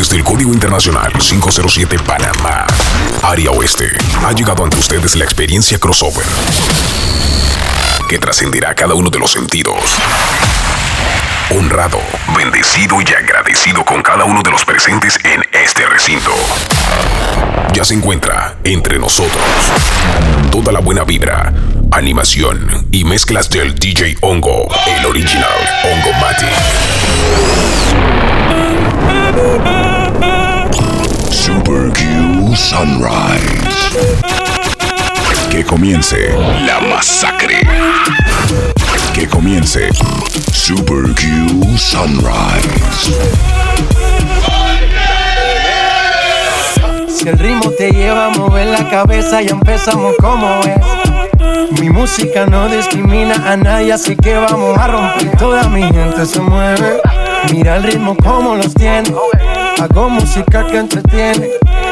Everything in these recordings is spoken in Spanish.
desde el Código Internacional 507 Panamá, área oeste, ha llegado ante ustedes la experiencia crossover que trascenderá cada uno de los sentidos. Honrado, bendecido y agradecido con cada uno de los presentes en este recinto. Ya se encuentra entre nosotros toda la buena vibra, animación y mezclas del DJ Hongo, el original Hongo Mati. Sunrise. Que comience la masacre. Que comience Super Q Sunrise. Si el ritmo te lleva a mover la cabeza, ya empezamos como es. Mi música no discrimina a nadie, así que vamos a romper. Toda mi gente se mueve. Mira el ritmo como los tiene. Hago música que entretiene.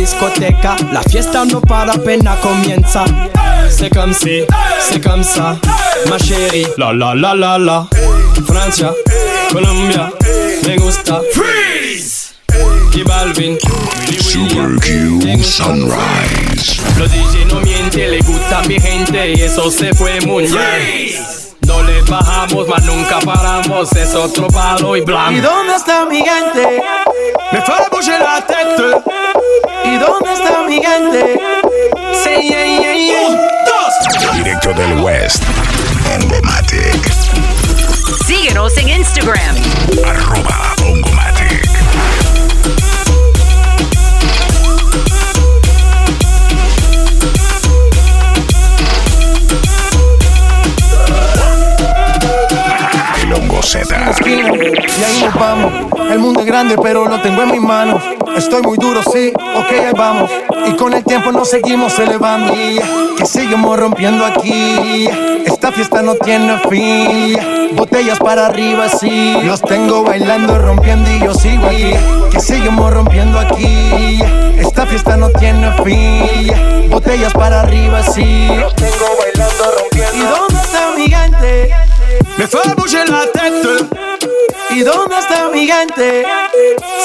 Discoteca, la fiesta no para apenas comienza. C'est comme si, c'est comme ça, ma chérie. La la la la la. Francia, Colombia, me gusta. Freeze. Y Balvin, Super Q Sunrise. los DJ no mienten, le gusta a mi gente y eso se fue muy bien. No le bajamos, mas nunca paramos, es otro palo y ¿Y blanco. dónde está mi gente? Me fue bouger la tête. ¿Y dónde está mi gente? Sí, yeah, yeah, yeah. Directo del West. Hongomatic. Síguenos en Instagram, Arroba Hongomatic. El Hongo Z. esquina y ahí nos vamos. El mundo es grande, pero lo tengo en mis manos. Estoy muy duro, sí, ok, ahí vamos. Y con el tiempo nos seguimos elevando. Que seguimos rompiendo aquí. Esta fiesta no tiene fin. Botellas para arriba, sí. Los tengo bailando, rompiendo y yo sigo aquí. Que seguimos rompiendo aquí. Esta fiesta no tiene fin. Botellas para arriba, sí. Los tengo bailando, rompiendo. ¿Y dónde está mi gente? Me fue bouger la tête. ¿Y dónde está mi gente?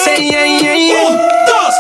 Sí, yeah, yeah, yeah. Un, dos,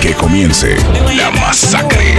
Que comience la masacre.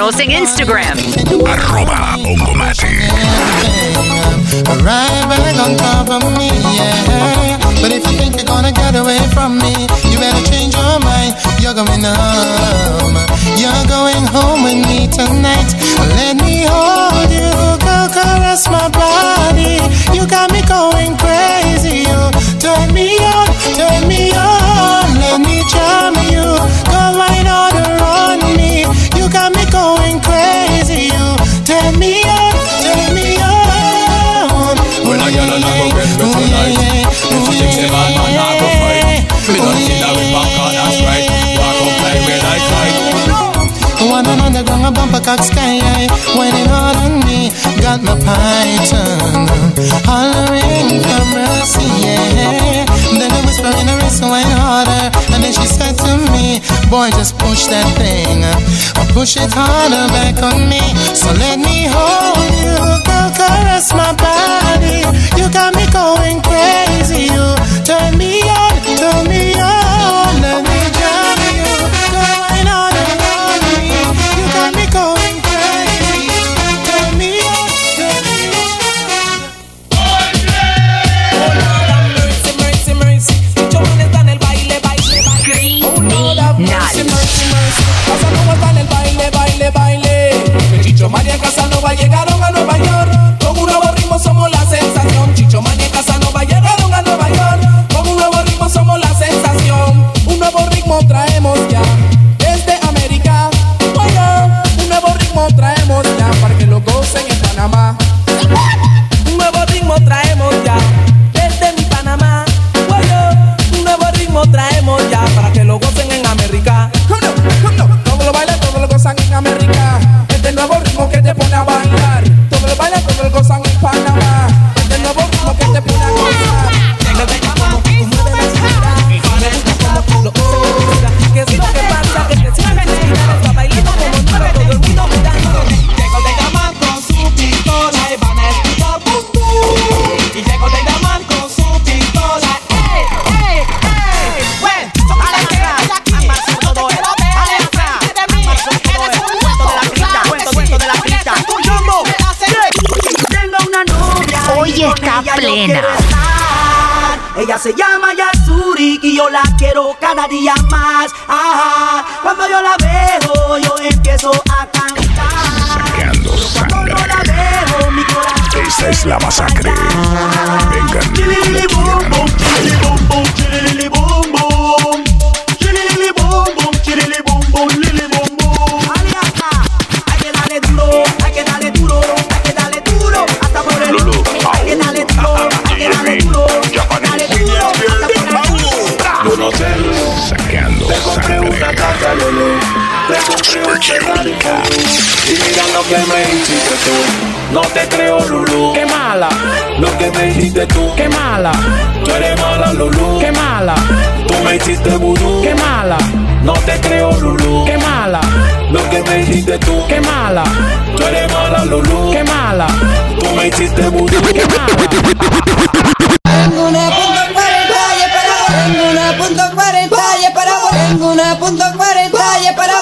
Síguenos Instagram. Arroba on top of me, yeah. But if you think you're gonna get away from me, you better change your mind. You're going home. You're going home with me tonight. Let me hold you, caress my body. You got me going crazy. You turn me on. Cock sky high, waiting hard on me. Got my python hollering for mercy, yeah. Then I whisper in her ear, went harder. And then she said to me, Boy, just push that thing, or push it harder back on me. So let me hold you, girl, caress my body. You got me going crazy. You turn me on, turn me on, let me jump. María Casanova llegaron a los... Tengo una punto cuarenta y para Tengo una punto cuarenta y para Tengo una punto cuarenta y para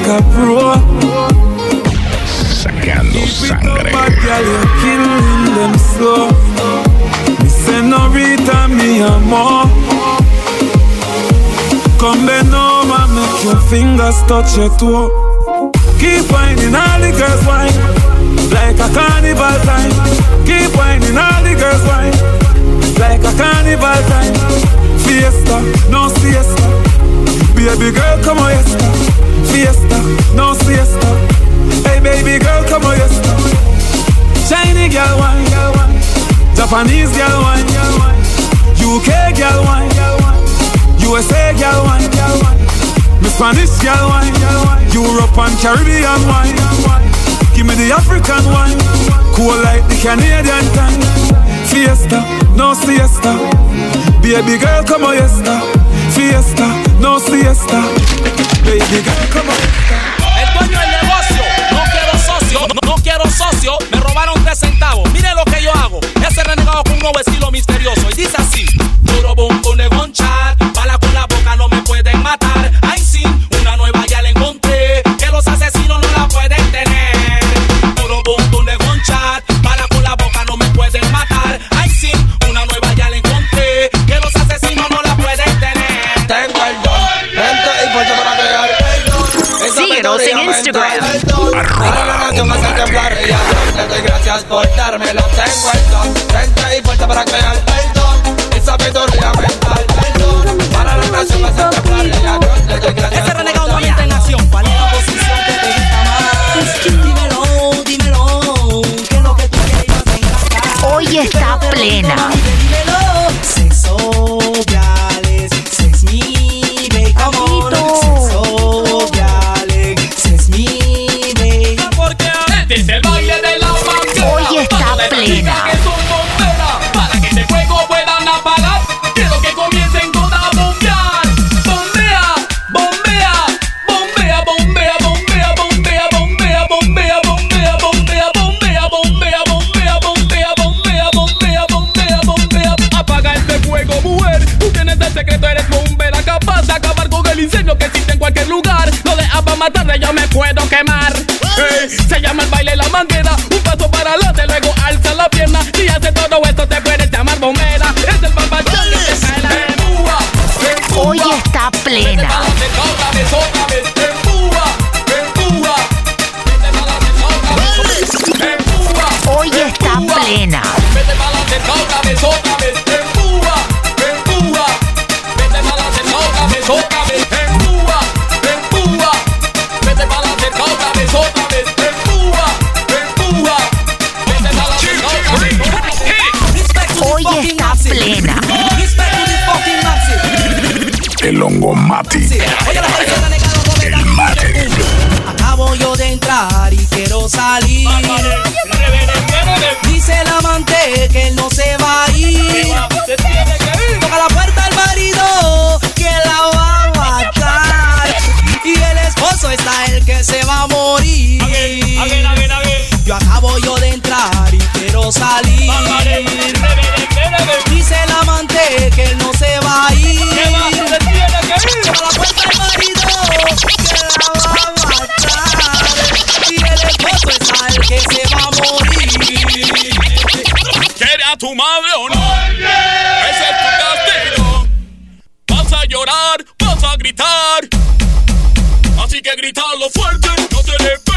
like a pro. Sacando sangre. killing them slow. Me return, me amor. Come bend over, make your fingers touch your toe. Keep whining, all the girls whine. Like a carnival time. Keep whining, all the girls whine. Like a carnival time. Fiesta, no siesta. Baby girl, come on, yesta, fiesta, no siesta. Hey, baby girl, come on, yesta. Chinese girl, wine, girl, wine. Japanese girl, wine, girl, wine. UK girl, wine, girl, wine. USA girl, wine, girl, wine. Me Spanish girl, wine, girl, wine. Europe and Caribbean wine, wine. Give me the African wine, cool like the Canadian tan. Fiesta, no siesta. Baby girl, come on, yesta. fiesta, no siesta. Baby come on. El dueño del negocio, no quiero socio, no, no quiero socio. Me robaron tres centavos. Mire lo que yo hago. Ese renegado con un nuevo estilo misterioso. Y dice así: Duro bonco, negoncha. me tengo el don. Frente y fuerte para crear el don. Y sabiduría mental, el don. Para la nación me hace temblar y a Dios le doy gracias. más tarde yo me puedo quemar. Se llama el baile la manguera, un paso para adelante, luego alza la pierna y hace todo esto te salir. Dice el amante que él no se va a ir. Se va a la puerta del marido que la va a matar. Y el esposo es que se va a morir. ¿Quiere a tu madre o no? Ese es tu castigo. Vas a llorar, vas a gritar. Así que gritarlo fuerte, no te le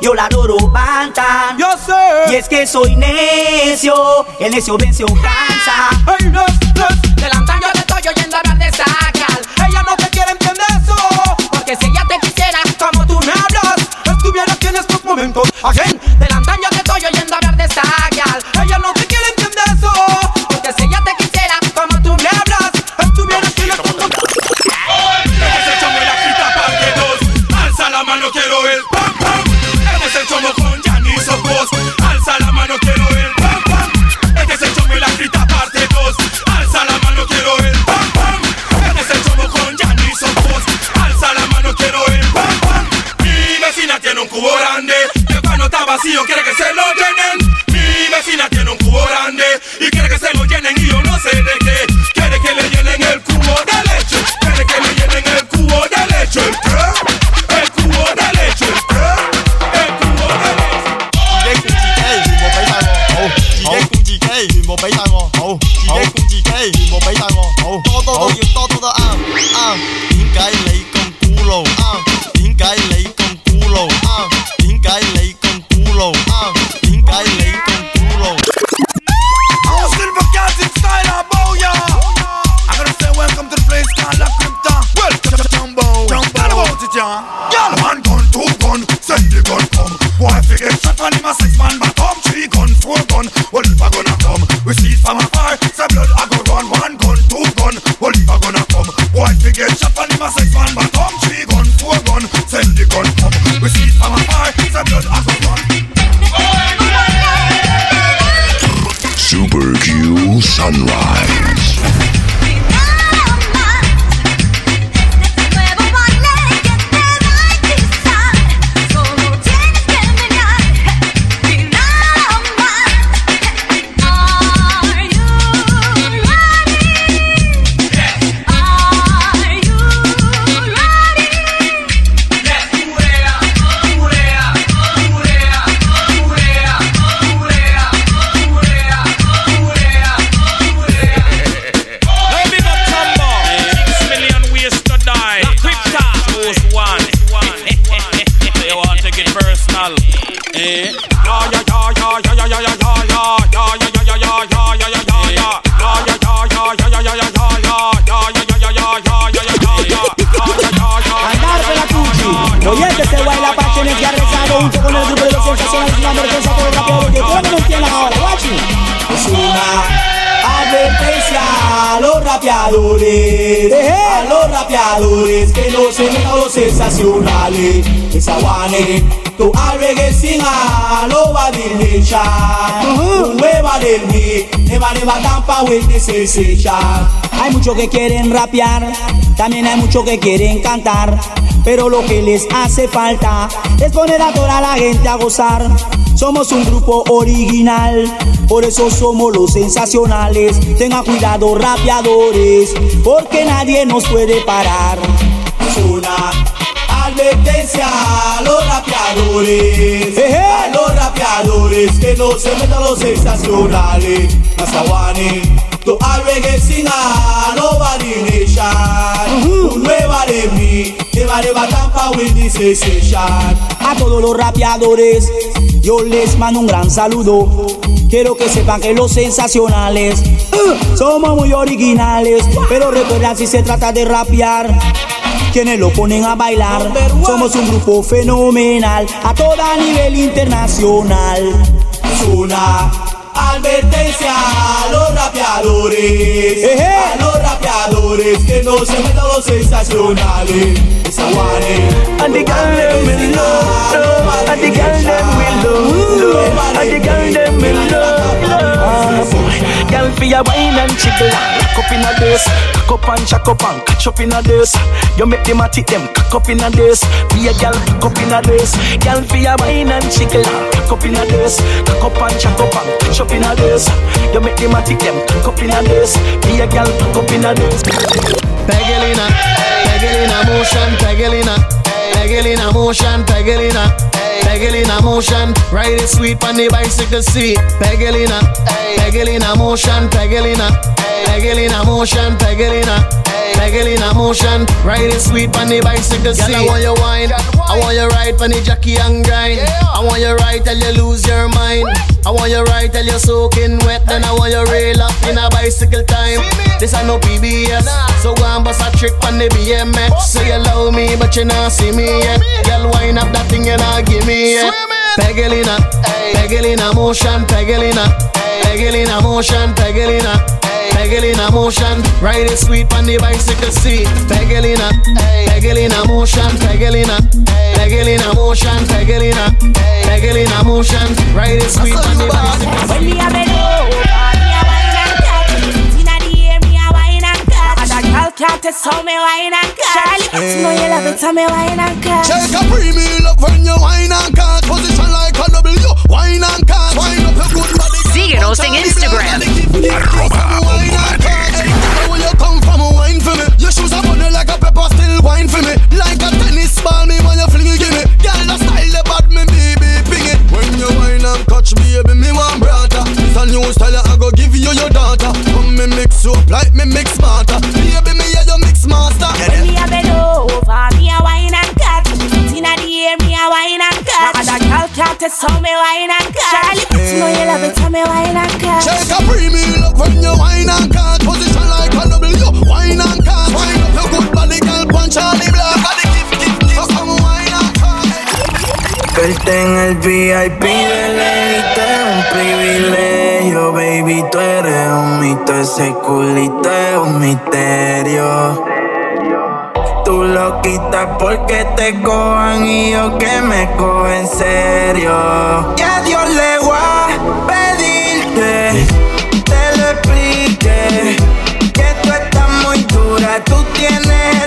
yo la adoro Bantan. Yo sé. Y es que soy necio, el necio vence o cansa. sunrise. Hay muchos que quieren rapear, también hay muchos que quieren cantar. Pero lo que les hace falta es poner a toda la gente a gozar. Somos un grupo original, por eso somos los sensacionales. Tengan cuidado, rapeadores, porque nadie nos puede parar. Es una advertencia los rapeadores, a los rapeadores que no se metan los sensacionales. Masawani, to reggae singer, nobody nation. Un nueva de mí, never never tamper with this sensation. A todos los rapeadores, yo les mando un gran saludo. Quiero que sepan que los sensacionales uh, somos muy originales, pero recuerdan si se trata de rapear. Quienes lo ponen a bailar, somos un grupo fenomenal a toda nivel internacional. Es una advertencia a los rapeadores, a los rapeadores que no se metan los sensacionales. Esa guane, And the girl them will love, and the girl them will love, and the girl them will Ah, boy, girl for your wine and jiggle, rock up in a this, cock up and jack up and catch up in a this. You make them a tick them, cock up in a this. Be a girl, cock up in a this. Girl for your wine and jiggle, rock up in a this, cock up and jack up and catch up in a this. You make them a tick them, cock up in a this. Be a girl, cock up in a this. Pegelina, Pegelina motion, Pegelina, Pegelina motion, Pegelina, Pegelina motion. Ride it sweet on the bicycle seat. Pegelina, Pegelina motion, Pegelina, Pegelina motion, Pegelina. Pegelina motion, ride it sweet on the bicycle seat. Girl, I want you wine, I want you ride on the jockey and grind. I want you ride till you lose your mind. I want you ride till you're soaking wet, then I want you rail up in a bicycle time. This I no PBS, so go and bust a trick on the BMX. Say you love me, but you not see me yet. Girl, wind up that thing you not give me. Pegelina, Pegelina motion, Pegelina, Pegelina motion, Pegelina. Pegelina motion, ride it sweet on the bicycle seat. Pegelina, Pegelina motion, Pegelina, Pegelina motion, Pegelina, Pegelina motion, ride it sweet on the bicycle When me a bend over, me a wine and cut. Inna the air, me a wine and cut. And a can't test how me wine and cut. Charlie, you know you love it, how me wine and cut. Shake a premium up when you wine and cut. Position like a W, wine and cut. Wine up your good body. Síguenos en Instagram. Where you come from, wine for me. Your shoes are bunny like a pepper, still wine for me. Like a tennis ball, me when you fling it, give me. Girl, the style the bad, me baby, ping it. When you wine and catch baby, me want brother. It's a new style, I go give you your daughter. Come me mix you up like me mix smarter. Baby, me yeah, you mix master. When me And a girl can't test how me wine and cut. Charlie, you know you love it, how me wine and cut. Shake a premium up when you wine and cut. Position like a W, wine and cut. Wine up your good body, girl, punch on the block. Body gift, gift, gift. So come wine and cut. Verte en el VIP de leyte es un privilegio, baby, tú eres un mito, ese culito es un misterio. Lo quitas porque te cojan y yo que me cojo en serio. Y a Dios le voy a pedir que te lo explique, que tú estás muy dura, tú tienes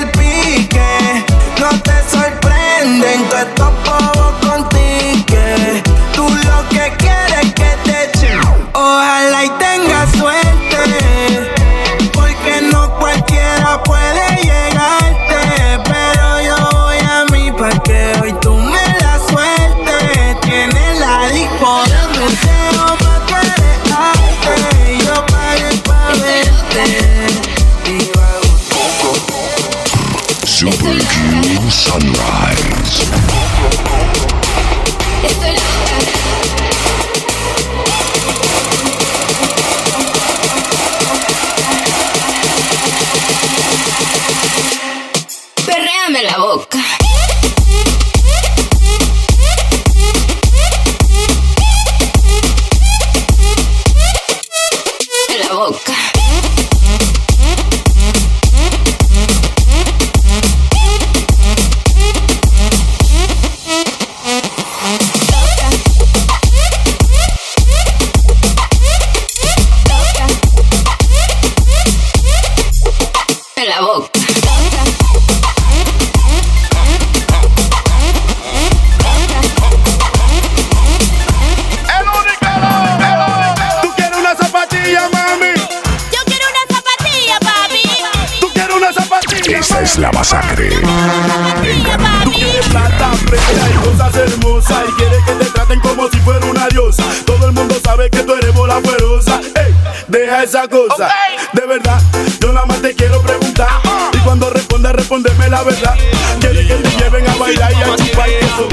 respóndeme la verdad Quieres que te lleven a bailar y a chupar y eso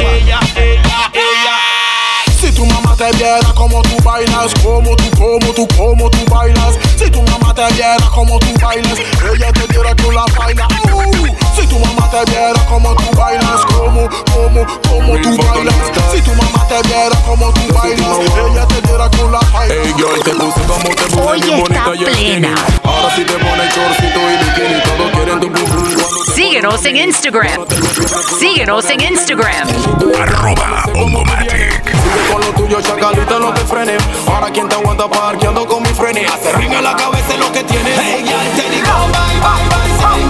Si tu mamá te viera como tú bailas, como tú, como tú, como tú bailas. Si tu mamá te viera como tú bailas, ella te diera que la baila. Uh, si tu mamá te viera como tú bailas, como, como, como tú bailas. Si tu mamá te viera como tú bailas, ella te diera que la baila. Ey, girl, te puse como te puse bien está bonita y plena. Ahora sí te pones chorcito y bikini, todos quieren tu pum. Síguenos en Instagram. Síguenos en Instagram. Arroba Ongomatic. Sigue con lo tuyo, chacalita, no te frenes. Ahora quien te aguanta parqueando con mi frenes. Hace ring en la cabeza lo que tienes. Hey, girl, te digo bye, bye, bye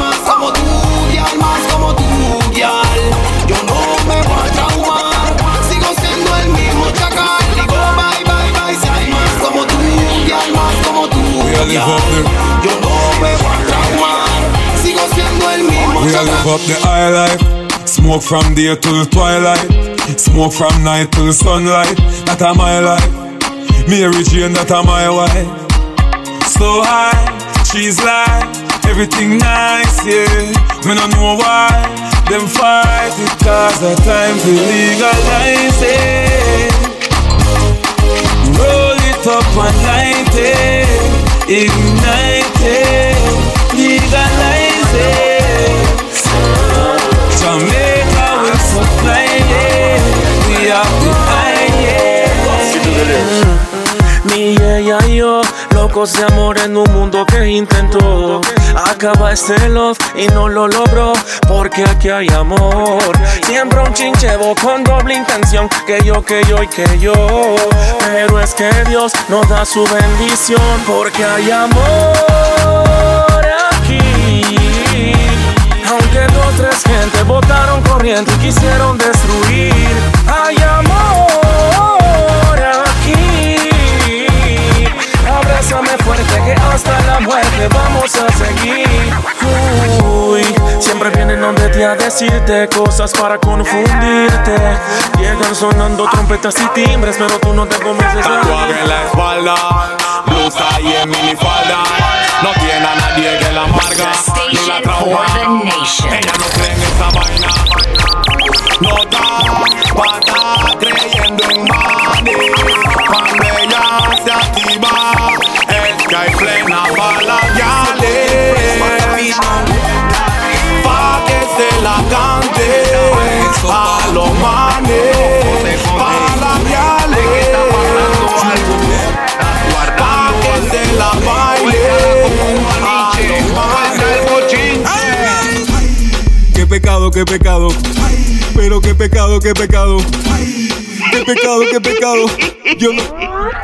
girl Yo no me traumar Sigo siendo el mismo We live up the high life. Smoke from day till twilight. Smoke from night till sunlight. That a my life. Mary Jane, that a my wife. So high, she's like everything nice, yeah. Me no know why them fight it cause the time to legalize it. Roll it up and light it, ignite it, legalize it. Jamaica will supply it. We have the Mi ella y yo, locos de amor en un mundo que intentó Acaba este love y no lo logró Porque aquí hay amor. Siempre un chinchevo con doble intención Que yo, que yo y que yo. Pero es que Dios nos da su bendición Porque hay amor aquí. Aunque dos, tres gente votaron corriente y quisieron destruir Hay amor Abrázame fuerte que hasta la muerte vamos a seguir Uy, siempre vienen donde ti a decirte cosas para confundirte Llegan sonando trompetas y timbres pero tú no te convences a Tatuaje en la espalda, blusa y en minifalda. No tiene a nadie que la amarga ni la trauma. Ella no cree en esa vaina. No da pata los manes. Pa' la Pa' que se la baile. Qué pecado, qué pecado. Pero qué pecado, qué pecado. Qué pecado, qué pecado. Yo no,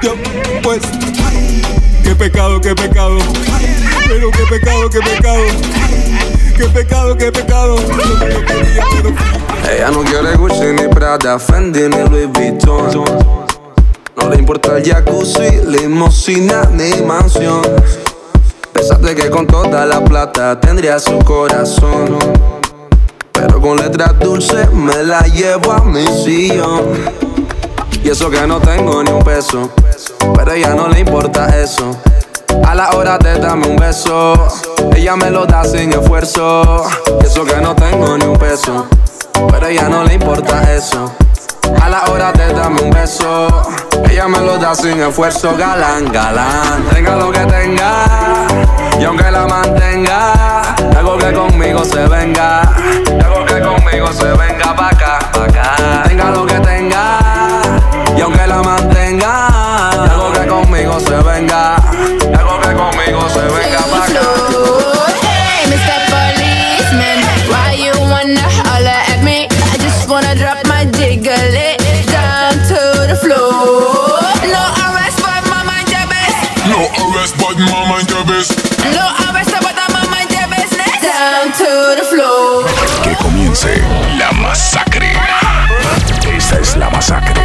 yo, pues. Qué pecado, qué pecado. Pero qué pecado, qué pecado. Qué pecado, qué pecado. Ella no quiere Gucci ni Prada, Fendi ni Louis Vuitton. No le importa el jacuzzi, limosina ni mansión. Pensaste que con toda la plata tendría su corazón. Pero con letras dulces me la llevo a mi sillón. Y eso que no tengo ni un peso. Pero a ella no le importa eso. A la hora de darme un beso, ella me lo da sin esfuerzo. Eso que no tengo ni un peso. Pero a ella no le importa eso. A la hora de darme un beso, ella me lo da sin esfuerzo, galán, galán. Tenga lo que tenga, y aunque la mantenga, algo que conmigo se venga, algo que conmigo se venga pa' acá, pa' acá. Tenga lo que tenga, y aunque la mantenga, conmigo se venga pa' acá. Hey, Mr. Policeman, why you wanna holler at me? I just wanna drop my jiggle down to the floor. No arrest, but my mind your best. No arrest, but mama. No arrest, but my mind your business. Down to the floor. Que comience la masacre. Esta es la masacre.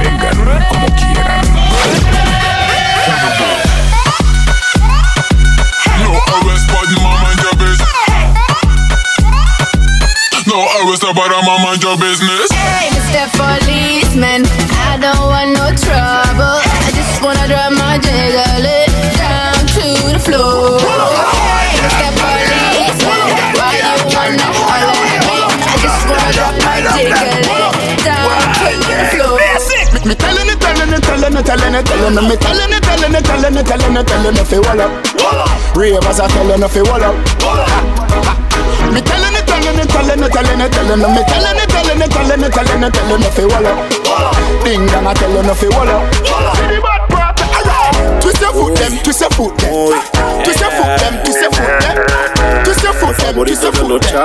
Vengan como quieran. But I'm a mind your business. Hey, Mr. Policeman, I don't want no trouble. I just wanna drop my jiggle it down to the floor. Hey, Mr. Policeman, why you wanna holler at me? I just wanna drop my jiggle it down to the floor. Me telling it, telling it, telling it, telling it, telling it, me telling it, telling it, telling it, telling it, telling it, fi wall up. Ravers are telling it, fi wall up. Me telling it, telling it, telling it, telling it, telling it, me telling it, telling it, telling it, telling it, telling it, fi wall up. Ding dong, I telling it, fi wall up. Twist your foot, them, twist your foot, them. Twist your foot, them, twist your foot, them. Twist your foot, them, your foot, them.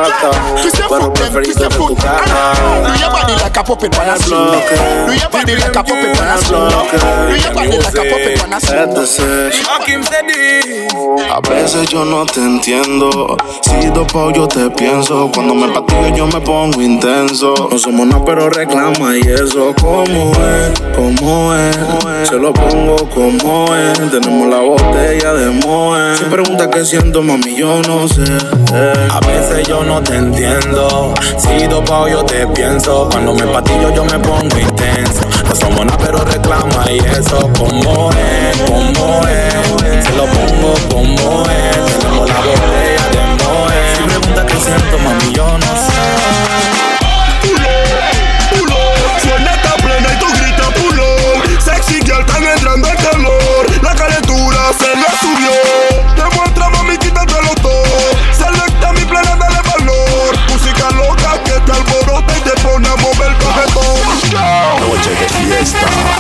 Twist your foot, them, twist your foot. Do your body like a puppet on a string. Do your body like a puppet on a string. Do your body like a puppet a string. A veces yo no te entiendo. Si dopao yo te pienso. Cuando me patillo yo me pongo intenso. No somos nada, pero reclama y eso. ¿Cómo es? ¿Cómo es? Se lo pongo como es. Tenemos la botella de Moe. Si preguntas qué siento, mami, yo no sé. A veces yo no te entiendo. Si dopao yo te pienso. Cuando me patillo yo me pongo intenso. No somos nada, pero reclama y eso. Como es, como es. Se lo pongo como es. Tenemos la botella de Moe. Si preguntas qué siento, mami, yo no sé. Suena esta plena y tú gritas. Sexy girl, están entrando el calor. La calentura se le subió. Fiesta.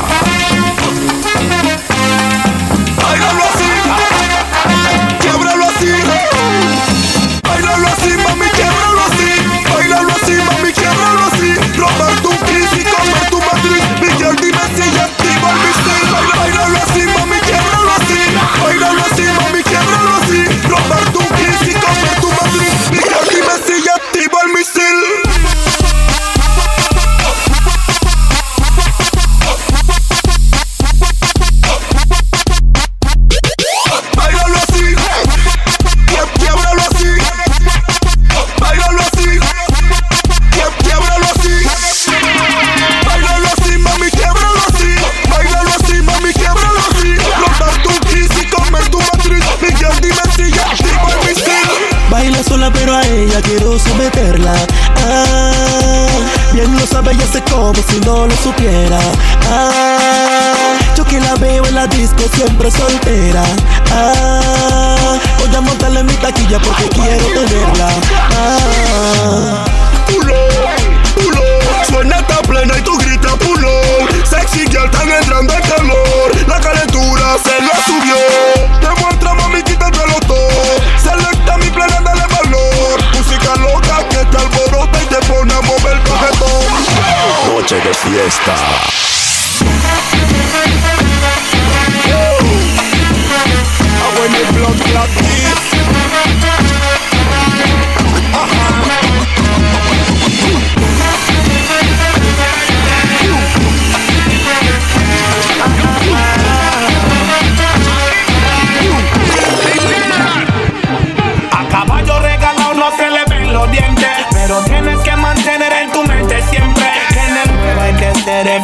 Ser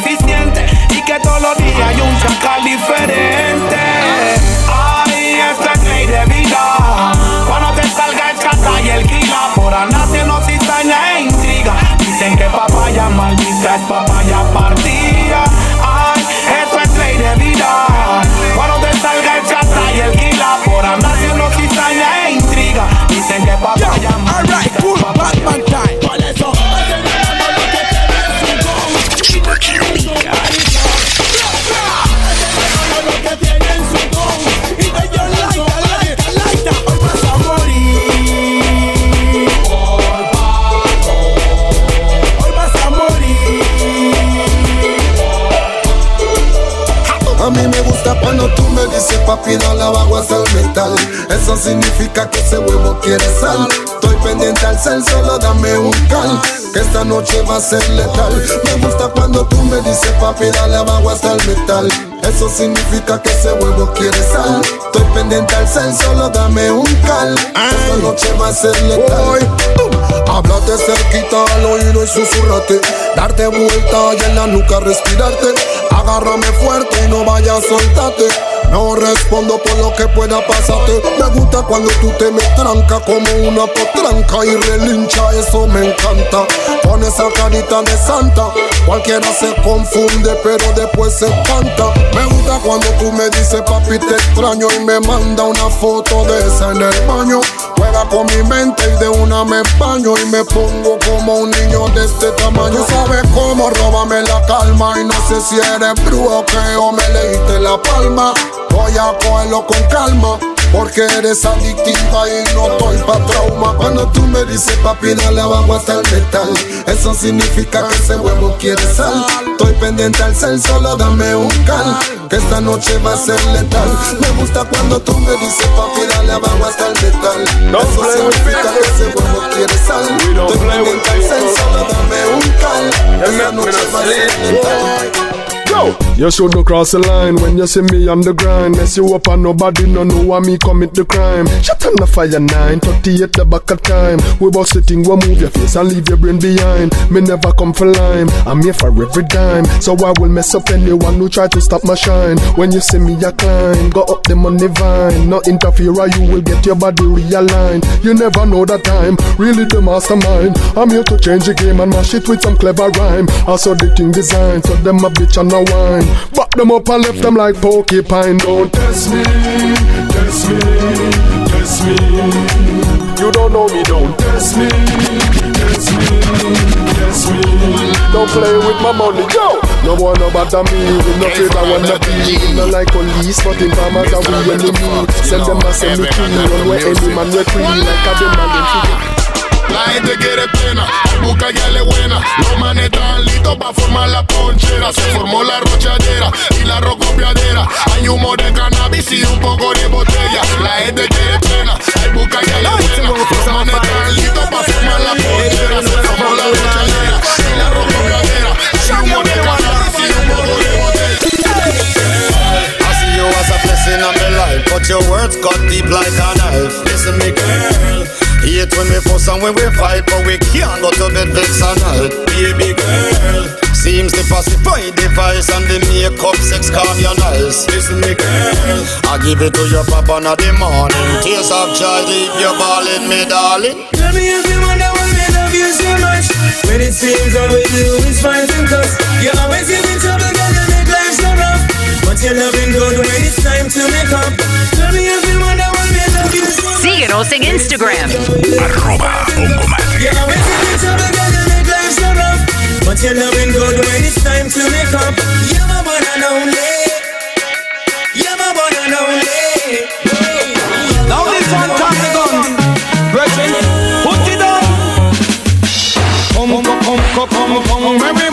y que todos los días hay un chacal diferente. Ay, esto es ley de vida. Cuando te salga el chata y el kila, por andarse no cizaña e intriga. Dicen que papaya maldita es papaya papi no la bajo hasta el metal. Eso significa que ese huevo quiere sal. Estoy pendiente al cel, solo dame un cal Que esta noche va a ser letal. Me gusta cuando tú me dices papi dale abajo hasta el metal. Eso significa que ese huevo quiere sal. Estoy pendiente al cel, solo dame un cal Esta noche va a ser letal. Háblate cerquita al oído y susurrate. Darte vuelta y en la nuca respirarte. Agárrame fuerte y no vayas a soltarte. No respondo por lo que pueda pasarte. Me gusta cuando tú te me tranca como una potranca y relincha, eso me encanta. Con esa carita de santa, cualquiera se confunde, pero después se canta. Me gusta cuando tú me dices, papi, te extraño y me manda una foto de esa en el baño. Con mi mente y de una me baño y me pongo como un niño de este tamaño. Sabes cómo róbame la calma y no sé si eres brujo que o me leíste la palma. Voy a cogerlo con calma. Porque eres adictiva y no estoy pa' trauma. Cuando tú me dices papi, dale abajo hasta el metal. Eso significa que ese huevo quiere sal. Estoy pendiente al cel, solo dame un cal. Que esta noche va a ser letal. Me gusta cuando tú me dices papi, dale abajo hasta el metal. Eso significa que ese huevo quiere sal. Estoy pendiente al cel, solo dame un cal. Que esta noche va a ser letal. Yo, you should not cross the line when you see me on the grind. Mess you up and nobody no know why me commit the crime. Shut on the fire nine, 38 the back of time. We bout sitting, we move your face and leave your brain behind. Me never come for lime, I'm here for every dime. So I will mess up anyone who try to stop my shine. When you see me, I climb, go up the money vine. No interfere you will get your body realigned. You never know the time, really the mastermind. I'm here to change the game and mash it with some clever rhyme. I saw the thing design, so them a bitch and a wine. Back them up and left them like porcupine. Don't test me, test me, test me. You don't know me, don't test me, test me, test me. Don't play with my money, yo. No one no bother me, we no afraid I wanna be. No like police, but in farmers are we enemy. Send them a send me run where any man we free, like a demand them free. La gente quiere pena, busca ya le buena. Los manes están listos para formar la ponchera. Se formó la rochadera y la rocopiadera. Hay humo de cannabis y un poco de botella. La gente quiere pena, busca ya le buena. Los manes están listos para formar la ponchera. Se formó la rochadera y la rocopiadera. Hay humo de cannabis y un poco de botella. I see you as a blessing on my life, but your words cut deep like a knife. When we we fight, but we can't go to bed vex and hurt. Baby girl, seems the pacify device and the makeup sex calm your nice. Listen, me girl, I give it to your papa in the morning. Tears of joy, leave you balling, me darling. Tell me if you wonder why me love you so much When it seems all we do is fight and cuss You always give me trouble, girl, you make life so rough But you're loving good when it's time to make up make life so rough But you're loving good when it's time to make up You're my one and only You're my one and only Now this one time the gun. Brethren, put it down. Come, come, come, come, come, come. Come,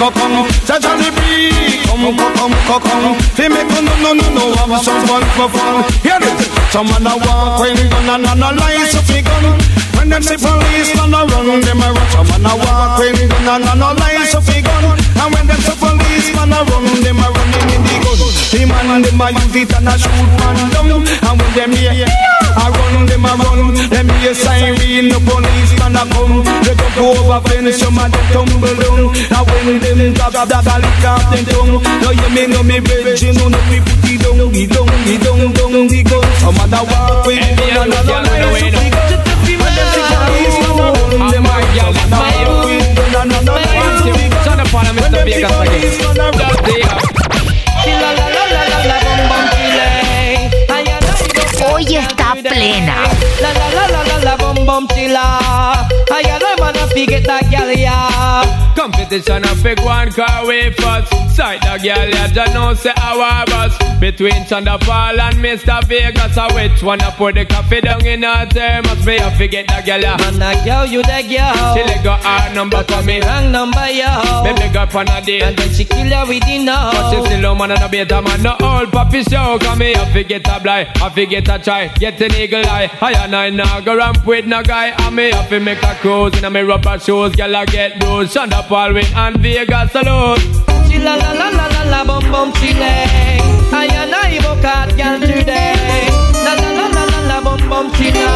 come, come, come, come. Jajali be. Come, come, come. They make no, no, no, no, have some fun for fun. Hear it. Some man a walk when gun and and a light up the gun. When them see police man a run, them a run. Some man a walk when gun and and a light up the gun. And when them see police man a run, them a running in the gun. The man them a use it and a shoot man down. And when them hear a run, them a run. Them hear siren, no police man a come. They go go over fence, some a they tumble down. And when them drop that a lick off them tongue. Now you me know me virgin, no no we put it down, it down, it down, down the gun. Some other walk with the gun and another line so we gun. When them see police man a run, them a run. Some other walk with the gun and another line so we gun. When them see police man a run. Hoy está plena. La la la la la la bum bum chilla. I got a man a figure that gal ya. Competition a big one car way first. Sight the girl ya just know say our bus. Between Thunderfall and Mr. Vegas, a which one a put the coffee down in her thermos. Me a forget the girl ya. Man a girl you the girl. She let go her number for me. Wrong number yo. Me big up on a date. And then she kill ya with the no. But she still a man and a beta man. No old puppy show. Come me a forget a blind. I forget a try. Get an eagle eye. I and I now go ramp with no guy. And me have to make a cruise. In a me rubber shoes. Girl I get bruised. Shonda Paul win and Vegas alone. Chilla la la la la la bum bum chile. I and I book out girl today. La la la la la la bum bum chilla.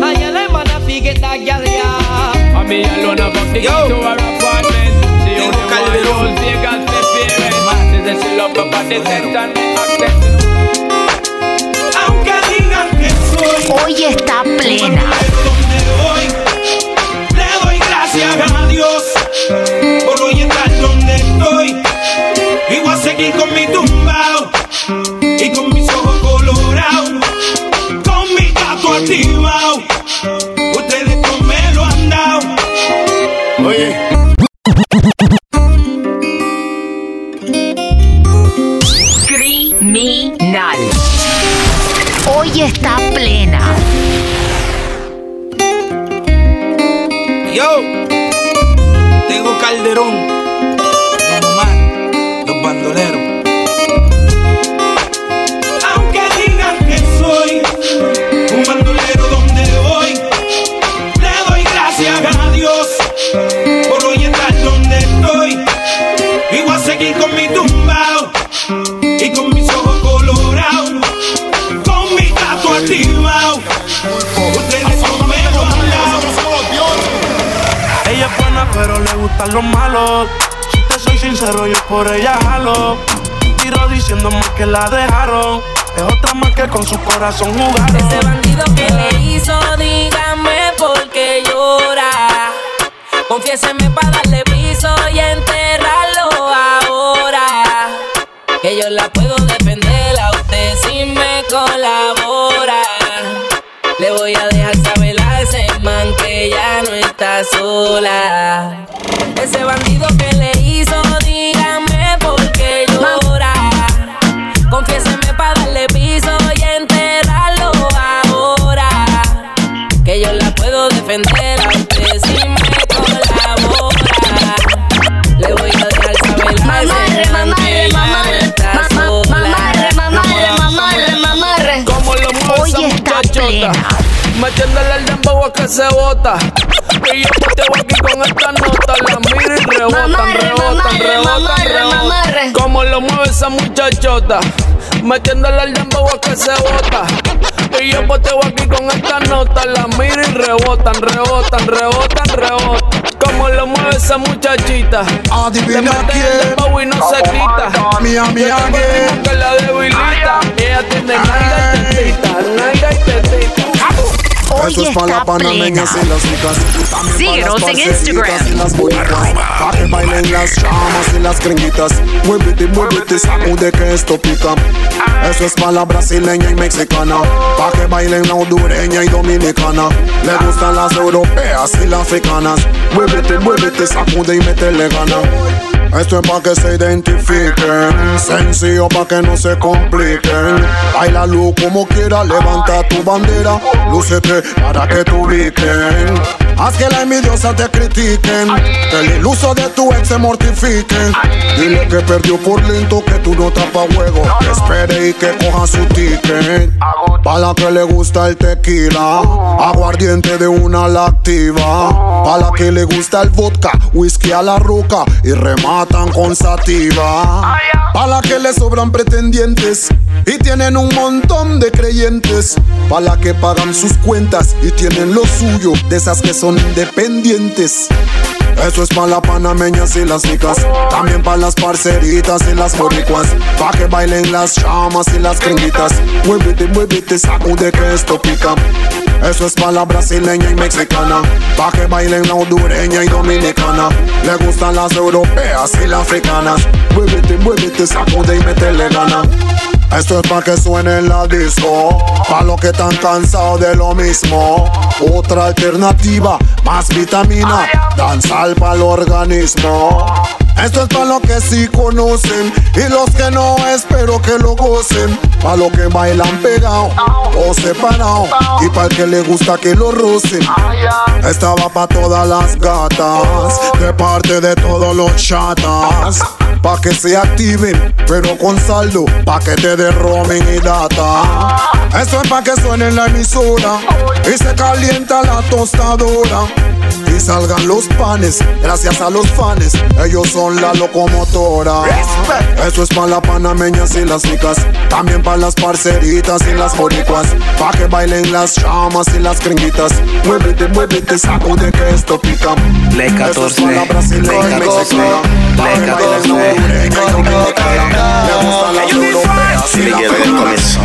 I and I man a figure that the key to her apartment. The only one knows they got the feeling. She said she love my body, set and accent. Hoy está plena. donde voy, le doy gracias a Dios por hoy estar donde estoy. Y voy a seguir con mi tumbao y con mis ojos colorados, con mi gato activado. Ustedes no me lo han dado. Oye. Criminal. Hoy está plena. Yo, tengo Calderón, pero le gustan los malos. Si te soy sincero, yo por ella jalo. Tiro diciéndome que la dejaron. Es otra más que con su corazón jugaron. Ese bandido que le hizo, dígame por qué llora. Confiéseme para darle piso y enterrarlo ahora. Que yo la puedo defender a usted si me colabora. Sola. Ese bandido que le hizo, dígame por qué llora. Confiéseme para darle piso y enterrarlo ahora. Que yo la puedo defender a usted si me colabora. Le voy a dejar saber a ese man que ya no está sola. Mamarre, mamarre, mamarre. Como lo mueve Hoy esa está muchachota. plena. Metiéndole el dembow a que se bota. Y yo poteo aquí con esta nota. La miro y rebotan, Mamarre, rebotan, mamarre, rebotan, mamarre, rebotan. Como lo mueve esa muchachota. Metiéndole el dembow a que se bota. Y yo poteo aquí con esta nota. La miro y rebotan, rebotan, rebotan, rebotan. Como lo mueve esa muchachita. Adivina Le meten el quién. dembow y no se quita. Mía, mía, quién. que la debilita. Ella tiene nalga y tetita, nalga y tetita. Hoy Eso es para está plena. Síguenos las en Instagram. y las bonitas. Pa' que bailen las chamas y las gringuitas. Muévete, muévete, sacude que esto pica. Eso es para la brasileña y mexicana. Pa' que bailen la hondureña y dominicana. Le gustan las europeas y las africanas. Muévete, muévete, sacude y métele gana. Esto es pa' que se identifiquen, sencillo pa' que no se compliquen. Bailalo como quiera, levanta tu bandera, lúcete para que te ubiquen. Haz que la envidiosa te critiquen, que el iluso de tu ex se mortifiquen. Dile que perdió por lento, que tú no tapa juego. Que espere y que coja su ticket. Pa' la que le gusta el tequila, aguardiente de una la activa. Pa' la que le gusta el vodka, whisky a la ruca y rematan con sativa. Pa' la que le sobran pretendientes y tienen un montón de creyentes. Pa' la que pagan sus cuentas y tienen lo suyo, de esas que son independientes. Eso es para las panameñas y las ricas. También para las parceritas y las boricuas. Pa' que bailen las chamas y las gringuitas. Muévete, muévete, sacude que esto pica. Eso es para la brasileña y mexicana. Pa' que bailen la hondureña y dominicana. Le gustan las europeas y las africanas. Muévete, muévete, sacude y métele gana. Esto es pa' que suene en la disco, pa' los que están cansados de lo mismo. Otra alternativa, más vitamina, danzar para el organismo. Esto es pa' los que sí conocen y los que no espero que lo gocen. Pa' los que bailan pegado o separado y pa' el que le gusta que lo rocen. Esta va pa' todas las gatas, de parte de todos los chatas. Pa' que se activen, pero con saldo, pa' que te derromen y data. Eso es pa' que suene en la emisora y se calienta la tostadora. Y salgan los panes, gracias a los fans, ellos son la locomotora. Eso es para las panameñas y las ricas, también para las parceritas y las boricuas, pa' que bailen las chamas y las gringuitas. Muévete, muévete, sacude que esto pica. Le 14, Eso es para la brasileña y Le 14, mexicana, pa' Le que bailen 14. Dominicana y dominicana. Me gustan las europeas y las americanas.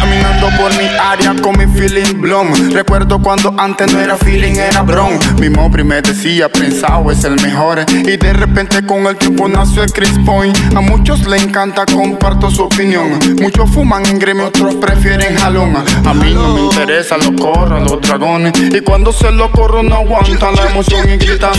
Caminando por mi área con mi feeling blom. Recuerdo cuando antes no era feeling, era bron. Mi mopri me decía, pensado es el mejor. Y de repente con el tiempo nació el Chris Point. A muchos le encanta, comparto su opinión. Muchos fuman en gremio, otros prefieren jalón. A mí no me interesa, lo corro, los dragones. Y cuando se lo corro, no aguantan la emoción y gritan.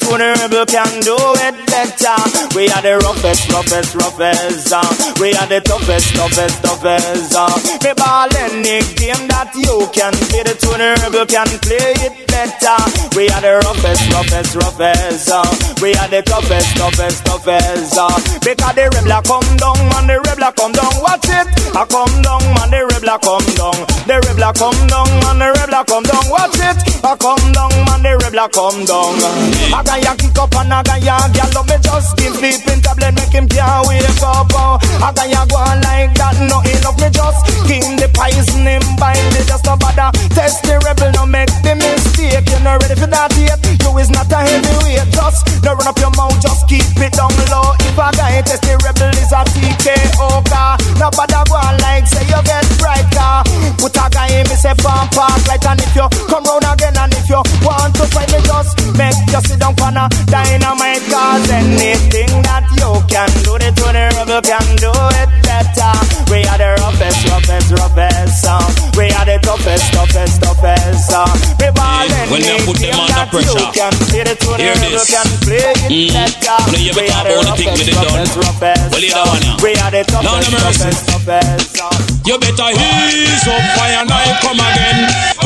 Can do. Rebel can do it better. We are the roughest, roughest, roughest. Uh. We are the toughest, toughest, toughest. Uh. Me ball any game that you can play. The tuner rebel can play it better. We are the roughest, roughest, roughest. Uh. We are the toughest, toughest, toughest. Uh. Because the rebel come down, man, the rebel come down. Watch it. I come down, man, the rebel come down. The rebel come down, man, the rebel come down. Watch it. I come down, man, the rebel come down. I ya kick up and I got ya girl love me just keep sleeping tablet make him can't wake up. uh. I got ya go on like that, no enough me just him the poison him bind me just no bother. Test the rebel, no make the mistake. You're not ready for that yet. You is not a heavyweight. Just no run up your mouth, just keep it down low. If a guy test the rebel is a TKO car. No bother go on like say you get bright car. Put a guy in me say pump park right and if you come round again and if you want to fight me just make you sit down on a dynamite cause anything that you can do the to the rebel can do it better. We are the roughest, roughest, roughest. We are the toughest, toughest, toughest. We ball when you put them under pressure. can play the to the Hear this. can play it Mm. better. When you We ever are talk the about the thing with the done. Well, you yeah. We are the toughest, toughest, toughest. You better ease up, fire night come again.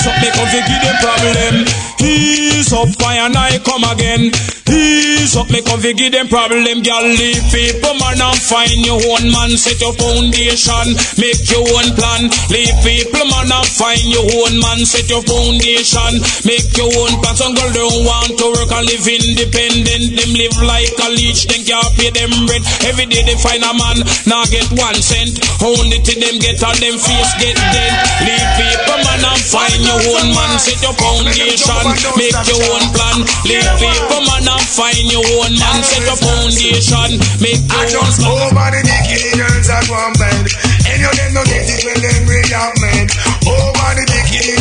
Ease up, make us give them problem. Ease up, fire night come again. Ease up, make us give them problem. Girl, leave people man and find your own man. Set your foundation, make your own plan. Leave people man and find your own man. Set your foundation, make your own plan. Some girl don't want to work and live independent. Them live like a leech, then can't pay them rent. Every day they find a man, now get one cent. Only to them get on them face get dead. Leave people man and find your own man. Set your foundation, make your own plan. Leave people man and find your own man. Set your foundation, make your own plan. over the girls that one bed. Any of them no get it when them react mad. Over the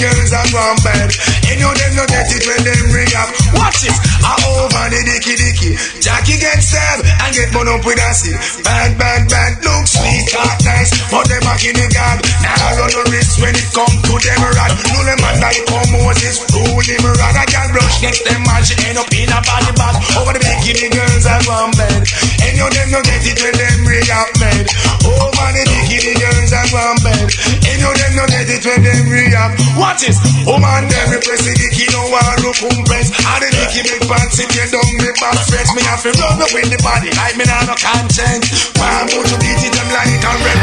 girls that one bed. Any of no get it when them ring up. Watch it. I over the dicky dicky. Jackie get stabbed and get bun up with acid. Bad, bad, bad. Look sweet, talk nice, but them back in the gag. Now run the risk when it come to them rod. No them man like come Moses, rule him rod. I can brush next them man, she end up in a body bag. Over the bikini girls that one bed. Any of them no get it when them react mad. Over the girls that one bed. Any of them no get it when them react. What is? Oh man, them repress the dicky no want to compress. And the dicky big pants if you don't back stretch. Me have to run up in the body like me nah no conscience. One put to beat it them like a red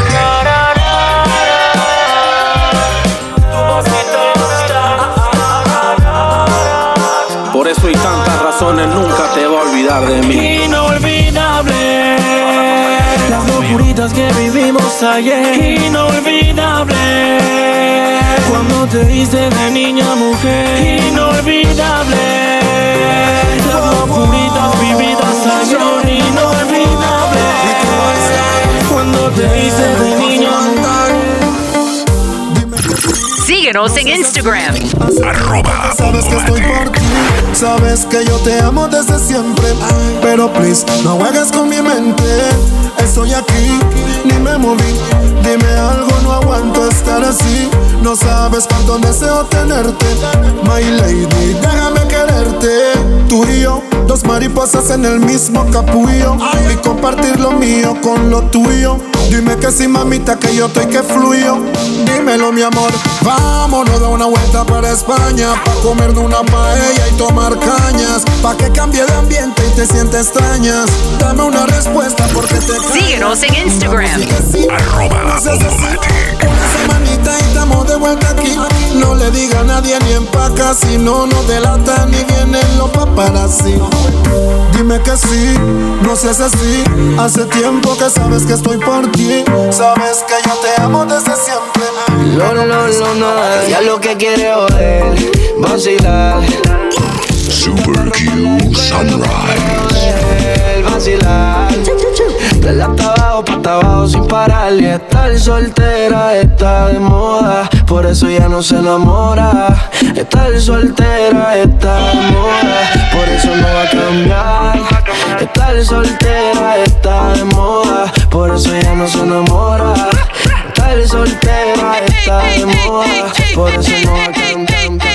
Por eso y tantas razones nunca te va a olvidar de mí. Inolvidable. Locuritas que vivimos ayer. Inolvidable. Cuando te hice de niña mujer. Inolvidable. Síguenos en Instagram. Arroba Sabes que estoy por ti, sabes que yo te amo desde siempre. Pero please, no juegues con mi mente. Estoy aquí, ni me moví. Dime algo, no aguanto estar así. No sabes cuánto deseo tenerte. My lady, déjame quererte. Tú y yo, dos mariposas en el mismo capullo. Y compartir lo mío con lo tuyo. Dime que sí, mamita, que yo estoy que fluyo. Dímelo, mi amor. Vámonos de una vuelta para España. Pa' comer de una paella y tomar cañas. Pa' que cambie de ambiente y te sientes extrañas. Dame una respuesta porque te. Síguenos en Instagram. Arroba Y estamos de vuelta aquí. No le diga a nadie ni empaca. Si no, no delata ni vienen los paparazzi. Dime que sí, no seas así. Hace tiempo que sabes que estoy por ti. Sabes que yo te amo desde siempre. No, no, no, no, no, ella lo que quiere joder, vacilar. Super Q Sunrise. El vacilar. De la hasta abajo, pa' abajo sin parar. Y estar soltera está de moda. Por eso ya no se enamora. Estar soltera está de moda. Por eso no va a cambiar. Estar soltera está de moda. Por eso ya no se enamora. Estar soltera está de moda. Por eso no va a cambiar.